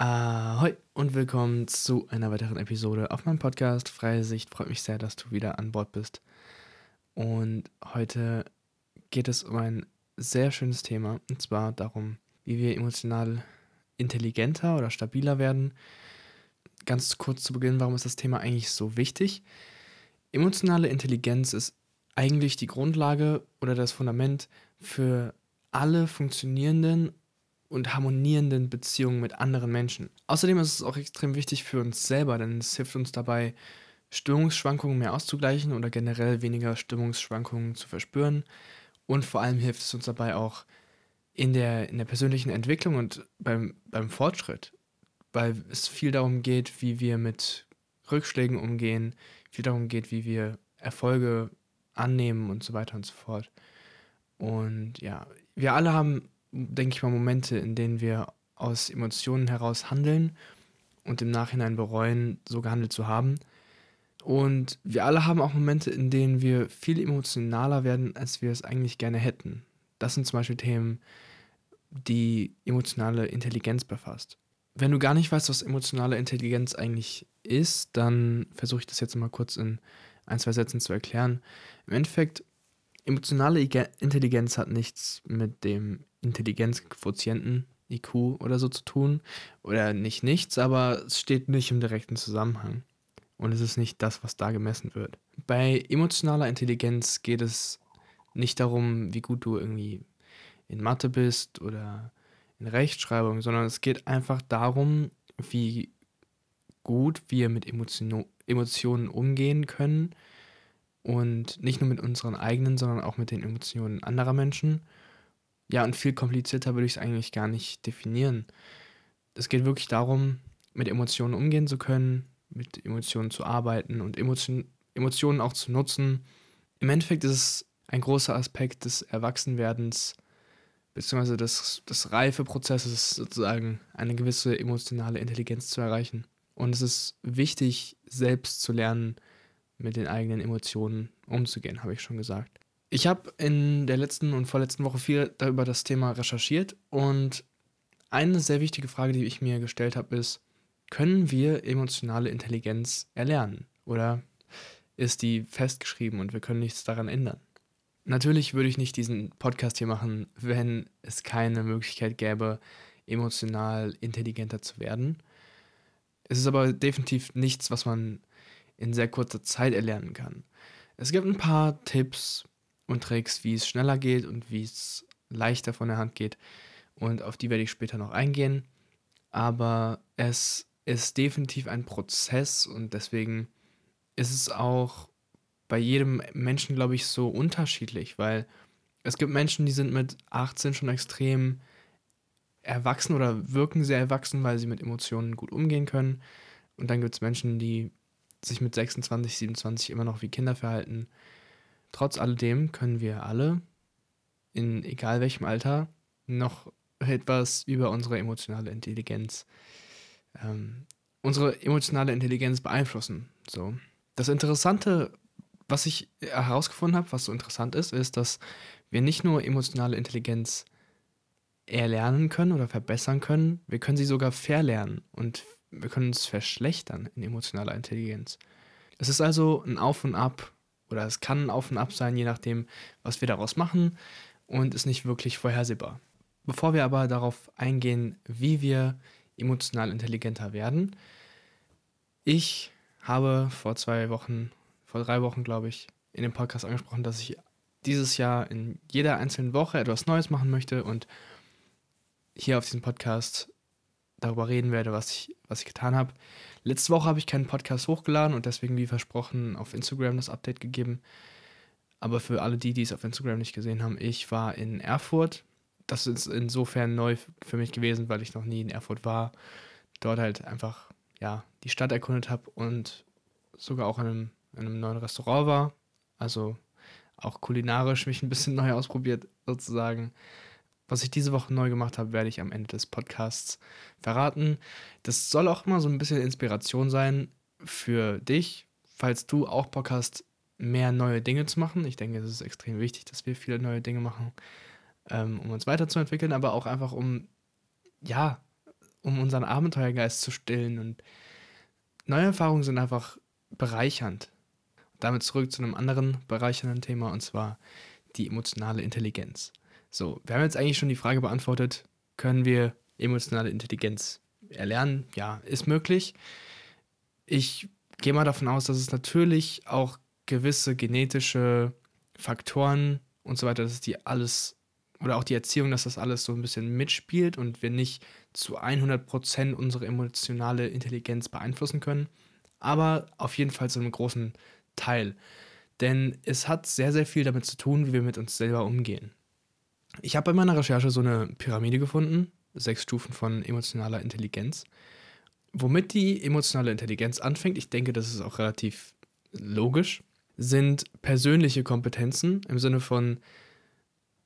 Ahoi und willkommen zu einer weiteren Episode auf meinem Podcast Freie Sicht. Freut mich sehr, dass du wieder an Bord bist. Und heute geht es um ein sehr schönes Thema und zwar darum, wie wir emotional intelligenter oder stabiler werden. Ganz kurz zu Beginn, warum ist das Thema eigentlich so wichtig? Emotionale Intelligenz ist eigentlich die Grundlage oder das Fundament für alle funktionierenden und harmonierenden Beziehungen mit anderen Menschen. Außerdem ist es auch extrem wichtig für uns selber, denn es hilft uns dabei, Stimmungsschwankungen mehr auszugleichen oder generell weniger Stimmungsschwankungen zu verspüren. Und vor allem hilft es uns dabei auch in der, in der persönlichen Entwicklung und beim, beim Fortschritt, weil es viel darum geht, wie wir mit Rückschlägen umgehen, viel darum geht, wie wir Erfolge annehmen und so weiter und so fort. Und ja, wir alle haben denke ich mal, Momente, in denen wir aus Emotionen heraus handeln und im Nachhinein bereuen, so gehandelt zu haben. Und wir alle haben auch Momente, in denen wir viel emotionaler werden, als wir es eigentlich gerne hätten. Das sind zum Beispiel Themen, die emotionale Intelligenz befasst. Wenn du gar nicht weißt, was emotionale Intelligenz eigentlich ist, dann versuche ich das jetzt mal kurz in ein, zwei Sätzen zu erklären. Im Endeffekt Emotionale Intelligenz hat nichts mit dem Intelligenzquotienten IQ oder so zu tun. Oder nicht nichts, aber es steht nicht im direkten Zusammenhang. Und es ist nicht das, was da gemessen wird. Bei emotionaler Intelligenz geht es nicht darum, wie gut du irgendwie in Mathe bist oder in Rechtschreibung, sondern es geht einfach darum, wie gut wir mit Emotion Emotionen umgehen können und nicht nur mit unseren eigenen, sondern auch mit den Emotionen anderer Menschen. Ja, und viel komplizierter würde ich es eigentlich gar nicht definieren. Es geht wirklich darum, mit Emotionen umgehen zu können, mit Emotionen zu arbeiten und Emotion, Emotionen auch zu nutzen. Im Endeffekt ist es ein großer Aspekt des Erwachsenwerdens, beziehungsweise des, des Reifeprozesses, sozusagen eine gewisse emotionale Intelligenz zu erreichen. Und es ist wichtig, selbst zu lernen, mit den eigenen Emotionen umzugehen, habe ich schon gesagt. Ich habe in der letzten und vorletzten Woche viel darüber das Thema recherchiert und eine sehr wichtige Frage, die ich mir gestellt habe, ist, können wir emotionale Intelligenz erlernen oder ist die festgeschrieben und wir können nichts daran ändern? Natürlich würde ich nicht diesen Podcast hier machen, wenn es keine Möglichkeit gäbe, emotional intelligenter zu werden. Es ist aber definitiv nichts, was man in sehr kurzer Zeit erlernen kann. Es gibt ein paar Tipps und Tricks, wie es schneller geht und wie es leichter von der Hand geht. Und auf die werde ich später noch eingehen. Aber es ist definitiv ein Prozess und deswegen ist es auch bei jedem Menschen, glaube ich, so unterschiedlich, weil es gibt Menschen, die sind mit 18 schon extrem erwachsen oder wirken sehr erwachsen, weil sie mit Emotionen gut umgehen können. Und dann gibt es Menschen, die sich mit 26, 27 immer noch wie Kinder verhalten. Trotz alledem können wir alle, in egal welchem Alter, noch etwas über unsere emotionale Intelligenz, ähm, unsere emotionale Intelligenz beeinflussen. So. Das Interessante, was ich herausgefunden habe, was so interessant ist, ist, dass wir nicht nur emotionale Intelligenz erlernen können oder verbessern können, wir können sie sogar verlernen und wir können uns verschlechtern in emotionaler Intelligenz. Es ist also ein Auf und Ab oder es kann Auf und Ab sein, je nachdem, was wir daraus machen und ist nicht wirklich vorhersehbar. Bevor wir aber darauf eingehen, wie wir emotional intelligenter werden, ich habe vor zwei Wochen, vor drei Wochen glaube ich, in dem Podcast angesprochen, dass ich dieses Jahr in jeder einzelnen Woche etwas Neues machen möchte und hier auf diesem Podcast darüber reden werde, was ich, was ich getan habe. Letzte Woche habe ich keinen Podcast hochgeladen und deswegen, wie versprochen, auf Instagram das Update gegeben. Aber für alle die, die es auf Instagram nicht gesehen haben, ich war in Erfurt. Das ist insofern neu für mich gewesen, weil ich noch nie in Erfurt war. Dort halt einfach, ja, die Stadt erkundet habe und sogar auch in einem, in einem neuen Restaurant war. Also auch kulinarisch mich ein bisschen neu ausprobiert, sozusagen. Was ich diese Woche neu gemacht habe, werde ich am Ende des Podcasts verraten. Das soll auch immer so ein bisschen Inspiration sein für dich, falls du auch Bock hast, mehr neue Dinge zu machen. Ich denke, es ist extrem wichtig, dass wir viele neue Dinge machen, ähm, um uns weiterzuentwickeln, aber auch einfach um, ja, um unseren Abenteuergeist zu stillen. Und neue Erfahrungen sind einfach bereichernd. Damit zurück zu einem anderen bereichernden Thema, und zwar die emotionale Intelligenz. So, wir haben jetzt eigentlich schon die Frage beantwortet, können wir emotionale Intelligenz erlernen? Ja, ist möglich. Ich gehe mal davon aus, dass es natürlich auch gewisse genetische Faktoren und so weiter, dass die alles oder auch die Erziehung, dass das alles so ein bisschen mitspielt und wir nicht zu 100% unsere emotionale Intelligenz beeinflussen können, aber auf jeden Fall zu einem großen Teil. Denn es hat sehr, sehr viel damit zu tun, wie wir mit uns selber umgehen. Ich habe bei meiner Recherche so eine Pyramide gefunden, sechs Stufen von emotionaler Intelligenz. Womit die emotionale Intelligenz anfängt, ich denke, das ist auch relativ logisch, sind persönliche Kompetenzen im Sinne von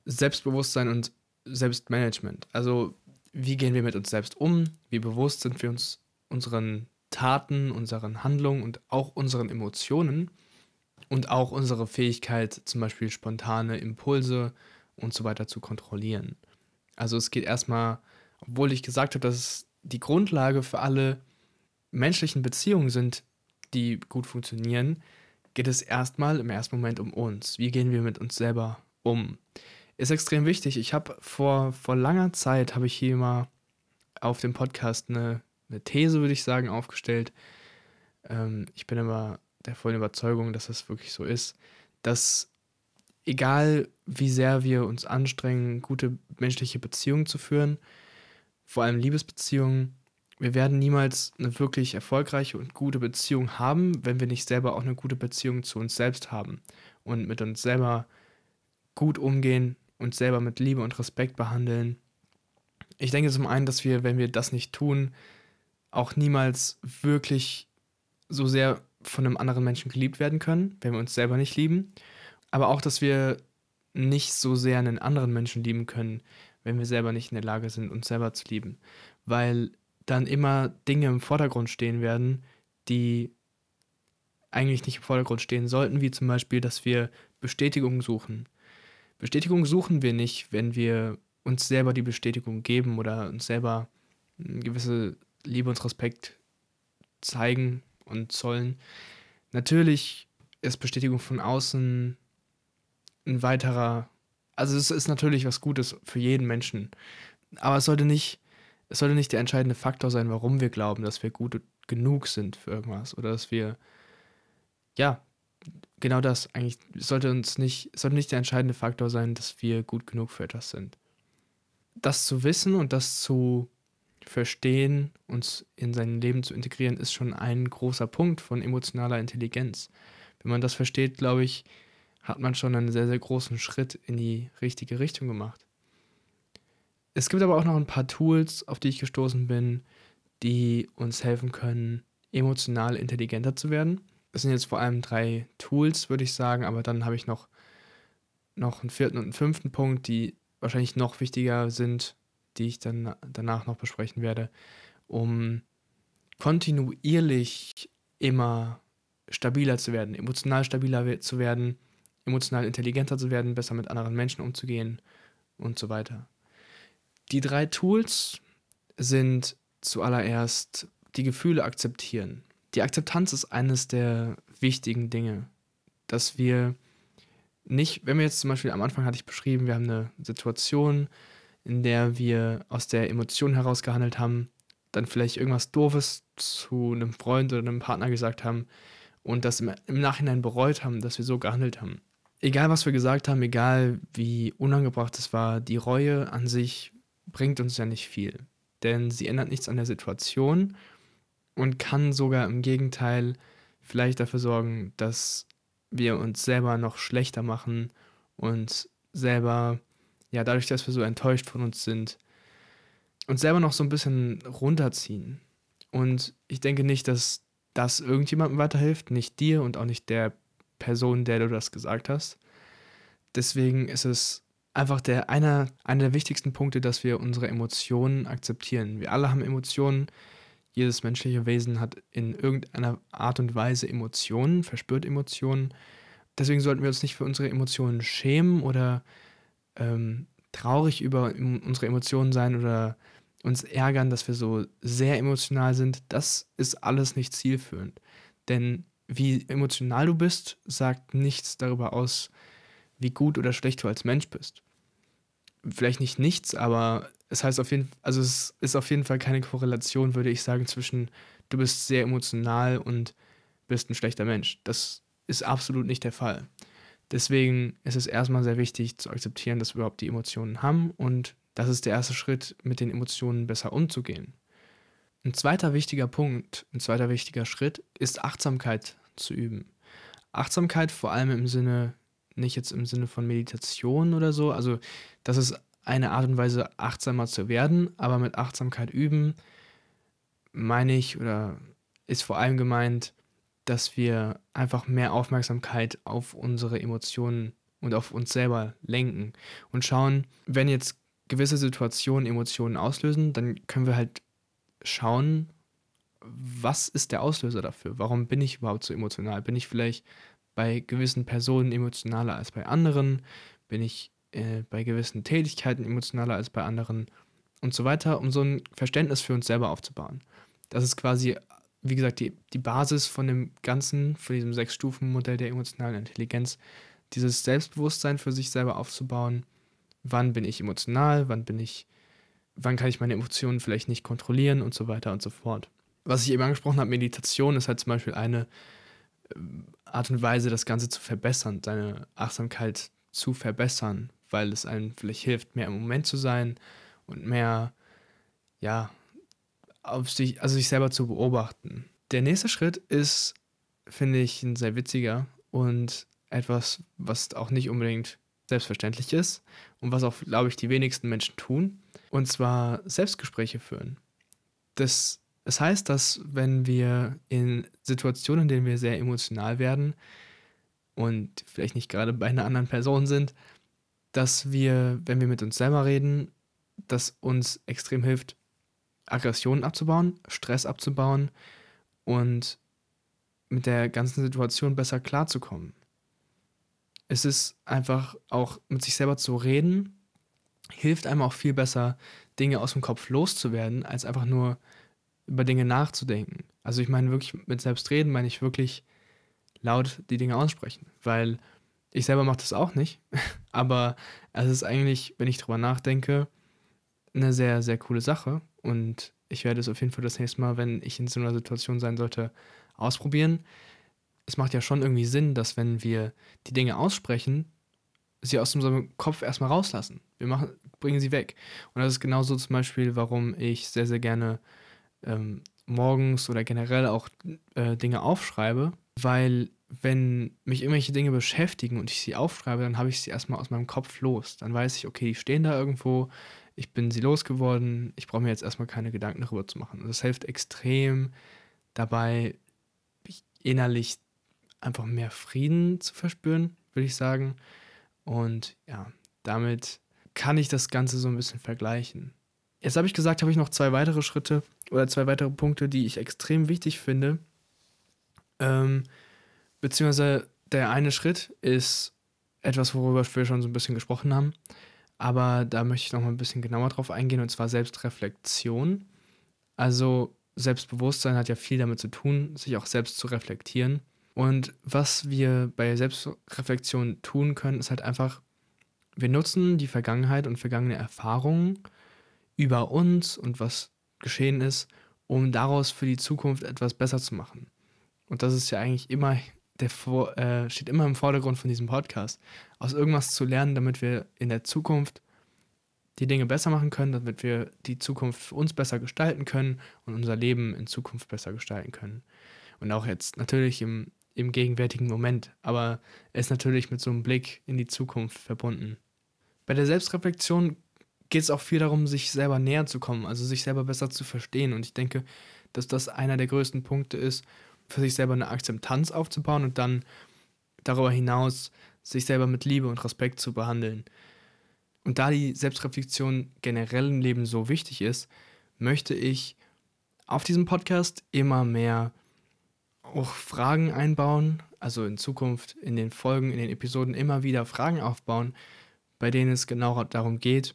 Selbstbewusstsein und Selbstmanagement. Also wie gehen wir mit uns selbst um, wie bewusst sind wir uns unseren Taten, unseren Handlungen und auch unseren Emotionen und auch unsere Fähigkeit, zum Beispiel spontane Impulse und so weiter zu kontrollieren. Also es geht erstmal, obwohl ich gesagt habe, dass es die Grundlage für alle menschlichen Beziehungen sind, die gut funktionieren, geht es erstmal im ersten Moment um uns. Wie gehen wir mit uns selber um? Ist extrem wichtig. Ich habe vor, vor langer Zeit, habe ich hier mal auf dem Podcast eine, eine These, würde ich sagen, aufgestellt. Ähm, ich bin aber der vollen Überzeugung, dass das wirklich so ist, dass egal wie sehr wir uns anstrengen, gute menschliche Beziehungen zu führen, vor allem Liebesbeziehungen, wir werden niemals eine wirklich erfolgreiche und gute Beziehung haben, wenn wir nicht selber auch eine gute Beziehung zu uns selbst haben und mit uns selber gut umgehen, uns selber mit Liebe und Respekt behandeln. Ich denke zum einen, dass wir, wenn wir das nicht tun, auch niemals wirklich so sehr von einem anderen Menschen geliebt werden können, wenn wir uns selber nicht lieben. Aber auch, dass wir nicht so sehr einen anderen Menschen lieben können, wenn wir selber nicht in der Lage sind, uns selber zu lieben. Weil dann immer Dinge im Vordergrund stehen werden, die eigentlich nicht im Vordergrund stehen sollten, wie zum Beispiel, dass wir Bestätigung suchen. Bestätigung suchen wir nicht, wenn wir uns selber die Bestätigung geben oder uns selber eine gewisse Liebe und Respekt zeigen und zollen. Natürlich ist Bestätigung von außen ein weiterer, also es ist natürlich was Gutes für jeden Menschen, aber es sollte nicht, es sollte nicht der entscheidende Faktor sein, warum wir glauben, dass wir gut genug sind für irgendwas oder dass wir, ja, genau das eigentlich sollte uns nicht, sollte nicht der entscheidende Faktor sein, dass wir gut genug für etwas sind. Das zu wissen und das zu verstehen, uns in sein Leben zu integrieren, ist schon ein großer Punkt von emotionaler Intelligenz. Wenn man das versteht, glaube ich, hat man schon einen sehr, sehr großen Schritt in die richtige Richtung gemacht. Es gibt aber auch noch ein paar Tools, auf die ich gestoßen bin, die uns helfen können, emotional intelligenter zu werden. Das sind jetzt vor allem drei Tools, würde ich sagen, aber dann habe ich noch, noch einen vierten und einen fünften Punkt, die wahrscheinlich noch wichtiger sind, die ich dann danach noch besprechen werde, um kontinuierlich immer stabiler zu werden, emotional stabiler zu werden, emotional intelligenter zu werden, besser mit anderen Menschen umzugehen und so weiter. Die drei Tools sind zuallererst die Gefühle akzeptieren. Die Akzeptanz ist eines der wichtigen Dinge, dass wir nicht, wenn wir jetzt zum Beispiel am Anfang hatte ich beschrieben, wir haben eine Situation, in der wir aus der Emotion heraus gehandelt haben, dann vielleicht irgendwas Doofes zu einem Freund oder einem Partner gesagt haben und das im, im Nachhinein bereut haben, dass wir so gehandelt haben egal was wir gesagt haben, egal wie unangebracht es war, die Reue an sich bringt uns ja nicht viel. Denn sie ändert nichts an der Situation und kann sogar im Gegenteil vielleicht dafür sorgen, dass wir uns selber noch schlechter machen und selber, ja, dadurch, dass wir so enttäuscht von uns sind, uns selber noch so ein bisschen runterziehen. Und ich denke nicht, dass das irgendjemandem weiterhilft, nicht dir und auch nicht der Person, der du das gesagt hast. Deswegen ist es einfach der einer, einer der wichtigsten Punkte, dass wir unsere Emotionen akzeptieren. Wir alle haben Emotionen. Jedes menschliche Wesen hat in irgendeiner Art und Weise Emotionen, verspürt Emotionen. Deswegen sollten wir uns nicht für unsere Emotionen schämen oder ähm, traurig über unsere Emotionen sein oder uns ärgern, dass wir so sehr emotional sind, das ist alles nicht zielführend. Denn wie emotional du bist, sagt nichts darüber aus, wie gut oder schlecht du als Mensch bist. Vielleicht nicht nichts, aber es heißt auf jeden also es ist auf jeden Fall keine Korrelation, würde ich sagen, zwischen du bist sehr emotional und bist ein schlechter Mensch. Das ist absolut nicht der Fall. Deswegen ist es erstmal sehr wichtig zu akzeptieren, dass wir überhaupt die Emotionen haben und das ist der erste Schritt, mit den Emotionen besser umzugehen. Ein zweiter wichtiger Punkt, ein zweiter wichtiger Schritt ist Achtsamkeit zu üben. Achtsamkeit vor allem im Sinne, nicht jetzt im Sinne von Meditation oder so, also das ist eine Art und Weise, achtsamer zu werden, aber mit Achtsamkeit üben meine ich oder ist vor allem gemeint, dass wir einfach mehr Aufmerksamkeit auf unsere Emotionen und auf uns selber lenken und schauen, wenn jetzt gewisse Situationen Emotionen auslösen, dann können wir halt schauen, was ist der Auslöser dafür? Warum bin ich überhaupt so emotional? Bin ich vielleicht bei gewissen Personen emotionaler als bei anderen? Bin ich äh, bei gewissen Tätigkeiten emotionaler als bei anderen? Und so weiter, um so ein Verständnis für uns selber aufzubauen. Das ist quasi wie gesagt, die, die Basis von dem Ganzen, von diesem Sechs-Stufen-Modell der emotionalen Intelligenz, dieses Selbstbewusstsein für sich selber aufzubauen. Wann bin ich emotional? Wann bin ich, wann kann ich meine Emotionen vielleicht nicht kontrollieren und so weiter und so fort. Was ich eben angesprochen habe, Meditation ist halt zum Beispiel eine äh, Art und Weise, das Ganze zu verbessern, seine Achtsamkeit zu verbessern, weil es einem vielleicht hilft, mehr im Moment zu sein und mehr, ja, auf sich, also sich selber zu beobachten. Der nächste Schritt ist, finde ich, ein sehr witziger und etwas, was auch nicht unbedingt selbstverständlich ist und was auch, glaube ich, die wenigsten Menschen tun. Und zwar Selbstgespräche führen. Das, das heißt, dass wenn wir in Situationen, in denen wir sehr emotional werden und vielleicht nicht gerade bei einer anderen Person sind, dass wir, wenn wir mit uns selber reden, das uns extrem hilft, Aggressionen abzubauen, Stress abzubauen und mit der ganzen Situation besser klarzukommen. Es ist einfach auch mit sich selber zu reden, hilft einem auch viel besser, Dinge aus dem Kopf loszuwerden, als einfach nur über Dinge nachzudenken. Also ich meine wirklich mit Selbstreden meine ich wirklich laut die Dinge aussprechen, weil ich selber mache das auch nicht, aber es ist eigentlich, wenn ich drüber nachdenke, eine sehr, sehr coole Sache und ich werde es auf jeden Fall das nächste Mal, wenn ich in so einer Situation sein sollte, ausprobieren. Es macht ja schon irgendwie Sinn, dass wenn wir die Dinge aussprechen, sie aus unserem Kopf erstmal rauslassen. Wir machen, bringen sie weg. Und das ist genauso zum Beispiel, warum ich sehr, sehr gerne ähm, morgens oder generell auch äh, Dinge aufschreibe, weil wenn mich irgendwelche Dinge beschäftigen und ich sie aufschreibe, dann habe ich sie erstmal aus meinem Kopf los. Dann weiß ich, okay, die stehen da irgendwo, ich bin sie losgeworden, ich brauche mir jetzt erstmal keine Gedanken darüber zu machen. Und das hilft extrem dabei, innerlich einfach mehr Frieden zu verspüren, würde ich sagen. Und ja, damit kann ich das Ganze so ein bisschen vergleichen. Jetzt habe ich gesagt, habe ich noch zwei weitere Schritte oder zwei weitere Punkte, die ich extrem wichtig finde. Ähm, beziehungsweise der eine Schritt ist etwas, worüber wir schon so ein bisschen gesprochen haben. Aber da möchte ich noch mal ein bisschen genauer drauf eingehen, und zwar Selbstreflexion. Also Selbstbewusstsein hat ja viel damit zu tun, sich auch selbst zu reflektieren. Und was wir bei Selbstreflexion tun können, ist halt einfach, wir nutzen die Vergangenheit und vergangene Erfahrungen über uns und was geschehen ist, um daraus für die Zukunft etwas besser zu machen. Und das ist ja eigentlich immer der vor, äh, steht immer im Vordergrund von diesem Podcast, aus irgendwas zu lernen, damit wir in der Zukunft die Dinge besser machen können, damit wir die Zukunft für uns besser gestalten können und unser Leben in Zukunft besser gestalten können. Und auch jetzt natürlich im, im gegenwärtigen Moment, aber es ist natürlich mit so einem Blick in die Zukunft verbunden. Bei der Selbstreflexion geht es auch viel darum, sich selber näher zu kommen, also sich selber besser zu verstehen. Und ich denke, dass das einer der größten Punkte ist, für sich selber eine Akzeptanz aufzubauen und dann darüber hinaus sich selber mit Liebe und Respekt zu behandeln. Und da die Selbstreflexion generell im Leben so wichtig ist, möchte ich auf diesem Podcast immer mehr auch Fragen einbauen, also in Zukunft in den Folgen, in den Episoden immer wieder Fragen aufbauen, bei denen es genau darum geht,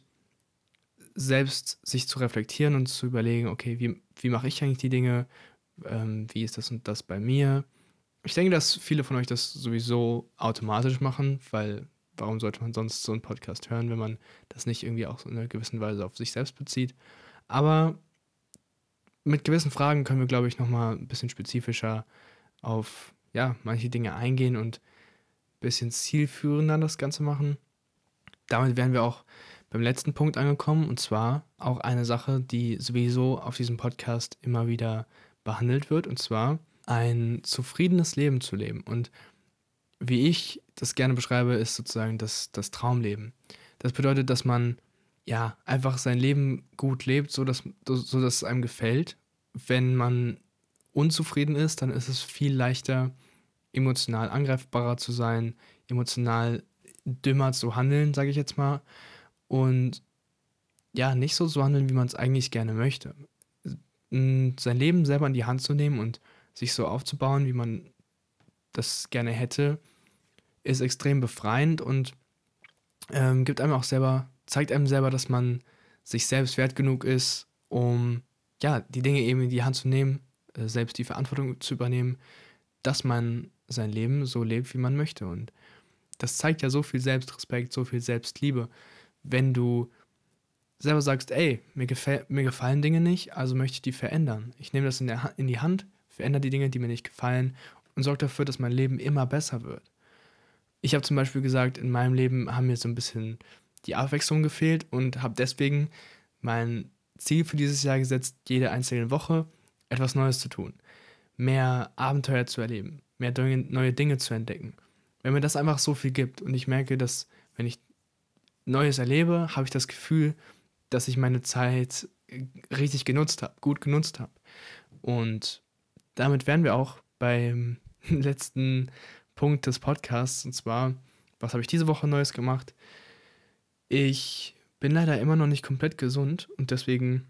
selbst sich zu reflektieren und zu überlegen, okay, wie, wie mache ich eigentlich die Dinge? Ähm, wie ist das und das bei mir? Ich denke, dass viele von euch das sowieso automatisch machen, weil warum sollte man sonst so einen Podcast hören, wenn man das nicht irgendwie auch in einer gewissen Weise auf sich selbst bezieht? Aber mit gewissen Fragen können wir, glaube ich, nochmal ein bisschen spezifischer auf ja, manche Dinge eingehen und ein bisschen zielführender das Ganze machen. Damit wären wir auch beim letzten Punkt angekommen und zwar auch eine Sache, die sowieso auf diesem Podcast immer wieder behandelt wird und zwar ein zufriedenes Leben zu leben. Und wie ich das gerne beschreibe, ist sozusagen das, das Traumleben. Das bedeutet, dass man ja einfach sein Leben gut lebt, so dass, so dass es einem gefällt. Wenn man unzufrieden ist, dann ist es viel leichter, emotional angreifbarer zu sein, emotional dümmer zu handeln, sage ich jetzt mal. Und ja, nicht so zu handeln, wie man es eigentlich gerne möchte. Sein Leben selber in die Hand zu nehmen und sich so aufzubauen, wie man das gerne hätte, ist extrem befreiend und ähm, gibt einem auch selber, zeigt einem selber, dass man sich selbst wert genug ist, um ja, die Dinge eben in die Hand zu nehmen, selbst die Verantwortung zu übernehmen, dass man sein Leben so lebt, wie man möchte. Und das zeigt ja so viel Selbstrespekt, so viel Selbstliebe, wenn du selber sagst, ey, mir, mir gefallen Dinge nicht, also möchte ich die verändern. Ich nehme das in, der, in die Hand, verändere die Dinge, die mir nicht gefallen und sorge dafür, dass mein Leben immer besser wird. Ich habe zum Beispiel gesagt, in meinem Leben haben mir so ein bisschen die Abwechslung gefehlt und habe deswegen mein Ziel für dieses Jahr gesetzt, jede einzelne Woche etwas Neues zu tun, mehr Abenteuer zu erleben, mehr neue Dinge zu entdecken. Wenn mir das einfach so viel gibt und ich merke, dass wenn ich Neues erlebe, habe ich das Gefühl, dass ich meine Zeit richtig genutzt habe, gut genutzt habe. Und damit wären wir auch beim letzten Punkt des Podcasts. Und zwar, was habe ich diese Woche Neues gemacht? Ich bin leider immer noch nicht komplett gesund und deswegen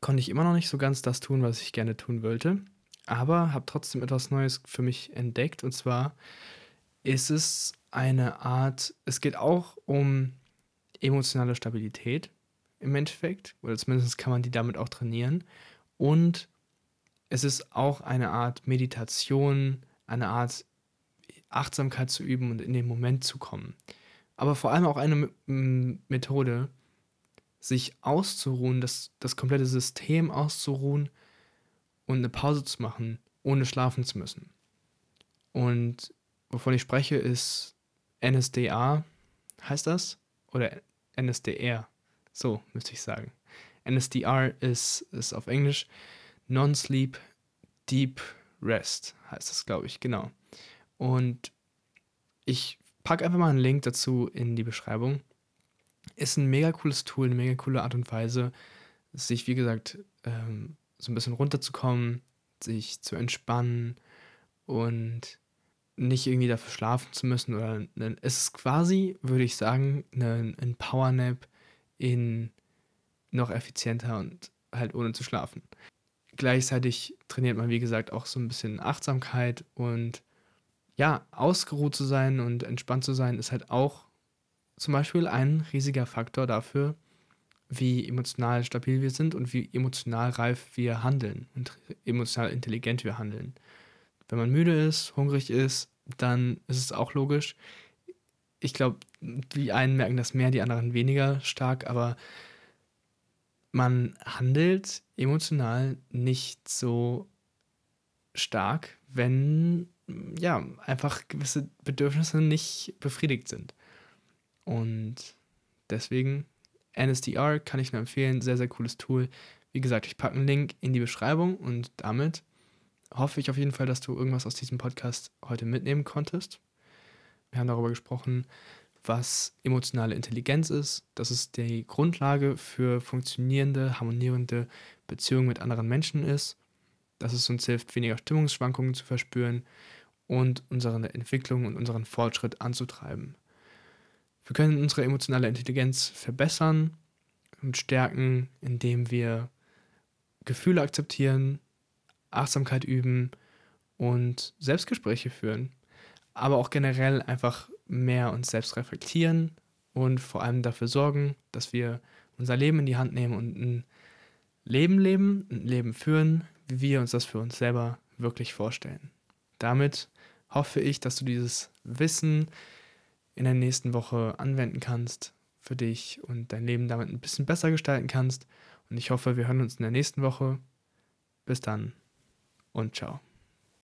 konnte ich immer noch nicht so ganz das tun, was ich gerne tun wollte. Aber habe trotzdem etwas Neues für mich entdeckt. Und zwar ist es eine Art, es geht auch um emotionale Stabilität im Endeffekt, oder zumindest kann man die damit auch trainieren. Und es ist auch eine Art Meditation, eine Art Achtsamkeit zu üben und in den Moment zu kommen. Aber vor allem auch eine Methode, sich auszuruhen, das, das komplette System auszuruhen und eine Pause zu machen, ohne schlafen zu müssen. Und wovon ich spreche, ist NSDA, heißt das? Oder NSDR, so müsste ich sagen. NSDR ist, ist auf Englisch Non-Sleep Deep Rest, heißt das, glaube ich, genau. Und ich packe einfach mal einen Link dazu in die Beschreibung. Ist ein mega cooles Tool, eine mega coole Art und Weise, sich, wie gesagt, ähm, so ein bisschen runterzukommen, sich zu entspannen und nicht irgendwie dafür schlafen zu müssen. Oder ne, es ist quasi, würde ich sagen, ne, ein Powernap in noch effizienter und halt ohne zu schlafen. Gleichzeitig trainiert man, wie gesagt, auch so ein bisschen Achtsamkeit und ja, ausgeruht zu sein und entspannt zu sein, ist halt auch zum Beispiel ein riesiger Faktor dafür, wie emotional stabil wir sind und wie emotional reif wir handeln und emotional intelligent wir handeln. Wenn man müde ist, hungrig ist, dann ist es auch logisch. Ich glaube, die einen merken das mehr, die anderen weniger stark, aber man handelt emotional nicht so stark, wenn ja einfach gewisse Bedürfnisse nicht befriedigt sind. Und deswegen NSDR kann ich nur empfehlen, sehr, sehr cooles Tool. Wie gesagt, ich packe einen Link in die Beschreibung und damit hoffe ich auf jeden Fall, dass du irgendwas aus diesem Podcast heute mitnehmen konntest. Wir haben darüber gesprochen, was emotionale Intelligenz ist. dass es die Grundlage für funktionierende, harmonierende Beziehungen mit anderen Menschen ist. Dass es uns hilft, weniger Stimmungsschwankungen zu verspüren und unsere Entwicklung und unseren Fortschritt anzutreiben. Wir können unsere emotionale Intelligenz verbessern und stärken, indem wir Gefühle akzeptieren, Achtsamkeit üben und Selbstgespräche führen. Aber auch generell einfach mehr uns selbst reflektieren und vor allem dafür sorgen, dass wir unser Leben in die Hand nehmen und ein Leben leben, ein Leben führen, wie wir uns das für uns selber wirklich vorstellen. Damit hoffe ich, dass du dieses Wissen in der nächsten Woche anwenden kannst für dich und dein Leben damit ein bisschen besser gestalten kannst. Und ich hoffe, wir hören uns in der nächsten Woche. Bis dann und ciao.